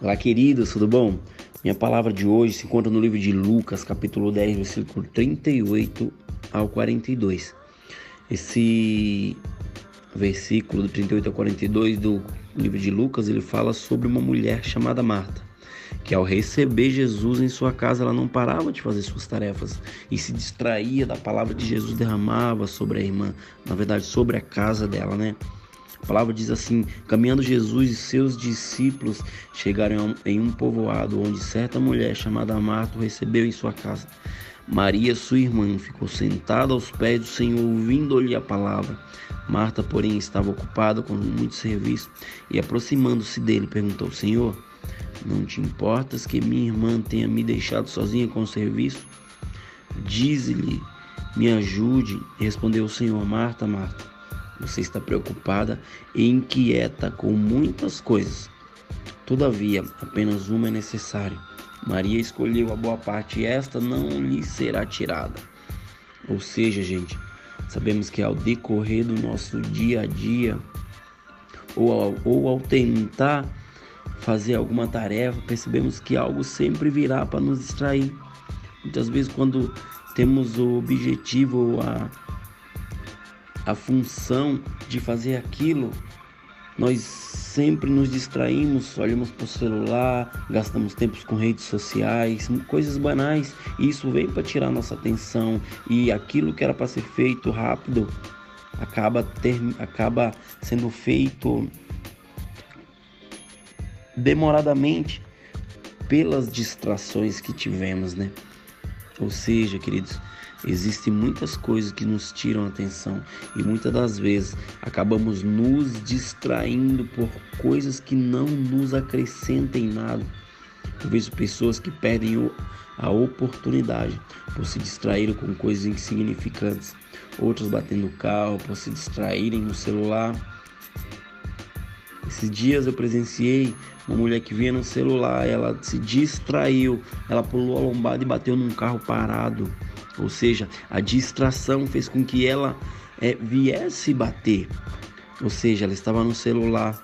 Olá, queridos, tudo bom? Minha palavra de hoje se encontra no livro de Lucas, capítulo 10, versículo 38 ao 42. Esse versículo do 38 ao 42 do livro de Lucas, ele fala sobre uma mulher chamada Marta, que ao receber Jesus em sua casa, ela não parava de fazer suas tarefas e se distraía da palavra de Jesus derramava sobre a irmã, na verdade sobre a casa dela, né? A palavra diz assim: caminhando Jesus e seus discípulos chegaram em um povoado onde certa mulher chamada Marta o recebeu em sua casa. Maria, sua irmã, ficou sentada aos pés do Senhor, ouvindo-lhe a palavra. Marta, porém, estava ocupada com muito serviço e, aproximando-se dele, perguntou: Senhor, não te importas que minha irmã tenha me deixado sozinha com o serviço? Dize-lhe, me ajude. respondeu o Senhor: Marta, Marta. Você está preocupada e inquieta com muitas coisas. Todavia, apenas uma é necessária. Maria escolheu a boa parte e esta não lhe será tirada. Ou seja, gente, sabemos que ao decorrer do nosso dia a dia, ou ao, ou ao tentar fazer alguma tarefa, percebemos que algo sempre virá para nos distrair. Muitas vezes, quando temos o objetivo a a função de fazer aquilo, nós sempre nos distraímos, olhamos para o celular, gastamos tempos com redes sociais, coisas banais, e isso vem para tirar nossa atenção. E aquilo que era para ser feito rápido acaba ter, acaba sendo feito demoradamente pelas distrações que tivemos, né? Ou seja, queridos, Existem muitas coisas que nos tiram a atenção e muitas das vezes acabamos nos distraindo por coisas que não nos acrescentem nada. Eu vejo pessoas que perdem a oportunidade por se distraírem com coisas insignificantes, outros batendo o carro por se distraírem no celular. Esses dias eu presenciei uma mulher que vinha no celular, ela se distraiu, ela pulou a lombada e bateu num carro parado. Ou seja, a distração fez com que ela é, viesse bater. Ou seja, ela estava no celular.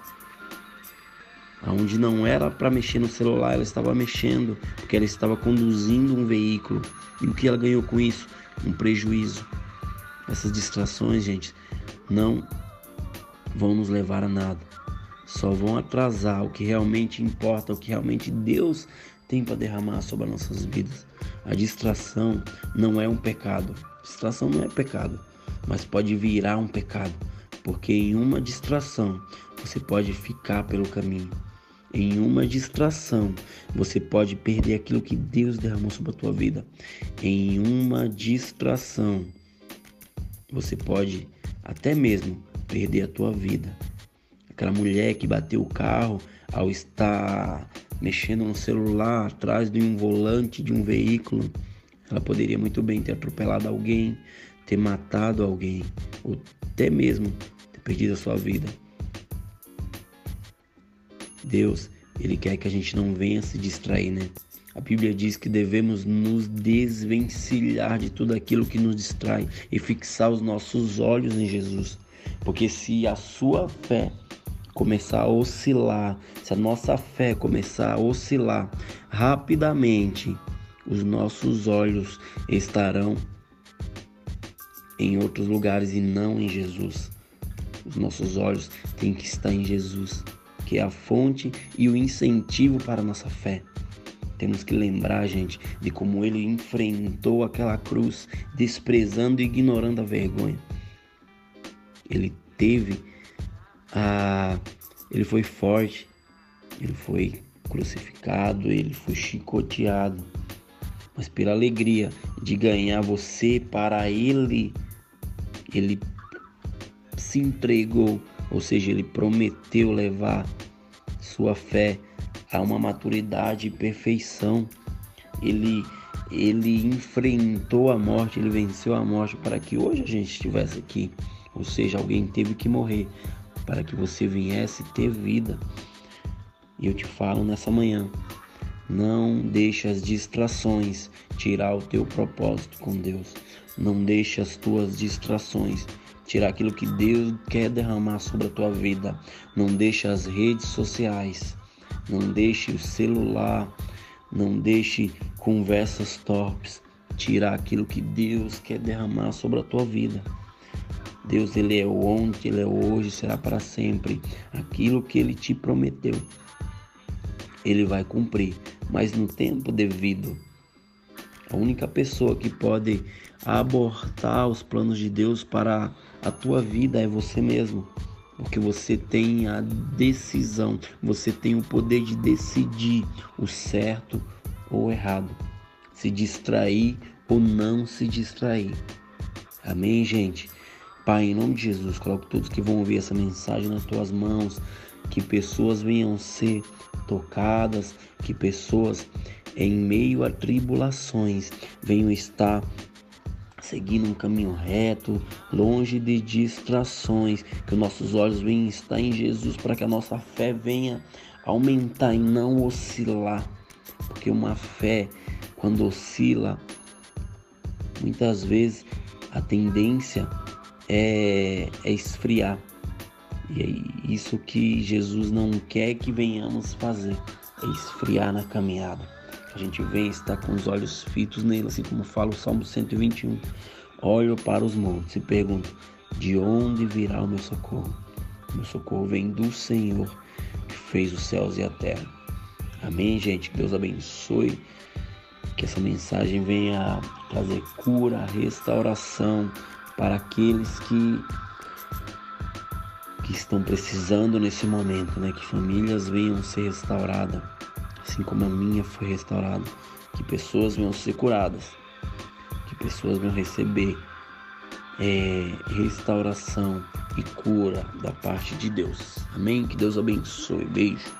Onde não era para mexer no celular, ela estava mexendo, porque ela estava conduzindo um veículo. E o que ela ganhou com isso? Um prejuízo. Essas distrações, gente, não vão nos levar a nada. Só vão atrasar o que realmente importa, o que realmente Deus tem para derramar sobre as nossas vidas. A distração não é um pecado. Distração não é pecado, mas pode virar um pecado, porque em uma distração você pode ficar pelo caminho. Em uma distração, você pode perder aquilo que Deus derramou sobre a tua vida. Em uma distração, você pode até mesmo perder a tua vida. Aquela mulher que bateu o carro ao estar mexendo no celular atrás de um volante de um veículo, ela poderia muito bem ter atropelado alguém, ter matado alguém, ou até mesmo ter perdido a sua vida. Deus, Ele quer que a gente não venha se distrair, né? A Bíblia diz que devemos nos desvencilhar de tudo aquilo que nos distrai e fixar os nossos olhos em Jesus. Porque se a sua fé começar a oscilar, se a nossa fé começar a oscilar rapidamente, os nossos olhos estarão em outros lugares e não em Jesus. Os nossos olhos têm que estar em Jesus, que é a fonte e o incentivo para a nossa fé. Temos que lembrar, gente, de como ele enfrentou aquela cruz, desprezando e ignorando a vergonha. Ele teve ah, ele foi forte, ele foi crucificado, ele foi chicoteado, mas pela alegria de ganhar você para ele, ele se entregou, ou seja, ele prometeu levar sua fé a uma maturidade e perfeição. Ele ele enfrentou a morte, ele venceu a morte para que hoje a gente estivesse aqui. Ou seja, alguém teve que morrer para que você viesse ter vida. E eu te falo nessa manhã, não deixe as distrações tirar o teu propósito com Deus. Não deixe as tuas distrações tirar aquilo que Deus quer derramar sobre a tua vida. Não deixe as redes sociais Não deixe o celular, não deixe conversas torpes tirar aquilo que Deus quer derramar sobre a tua vida. Deus, Ele é ontem, Ele é hoje, será para sempre. Aquilo que Ele te prometeu, Ele vai cumprir, mas no tempo devido. A única pessoa que pode abortar os planos de Deus para a tua vida é você mesmo. Porque você tem a decisão, você tem o poder de decidir o certo ou o errado, se distrair ou não se distrair. Amém, gente? Pai, em nome de Jesus, coloco todos que vão ouvir essa mensagem nas tuas mãos, que pessoas venham ser tocadas, que pessoas em meio a tribulações venham estar seguindo um caminho reto, longe de distrações, que nossos olhos venham estar em Jesus para que a nossa fé venha aumentar e não oscilar. Porque uma fé, quando oscila, muitas vezes a tendência é, é esfriar. E é isso que Jesus não quer que venhamos fazer, é esfriar na caminhada. A gente vem estar com os olhos fitos nele, assim como fala o Salmo 121. Olho para os montes e pergunto: de onde virá o meu socorro? Meu socorro vem do Senhor que fez os céus e a terra. Amém, gente? Que Deus abençoe. Que essa mensagem venha trazer cura, restauração para aqueles que que estão precisando nesse momento, né? Que famílias venham ser restauradas assim como a minha foi restaurada, que pessoas venham ser curadas, que pessoas venham receber é, restauração e cura da parte de Deus. Amém? Que Deus abençoe. Beijo.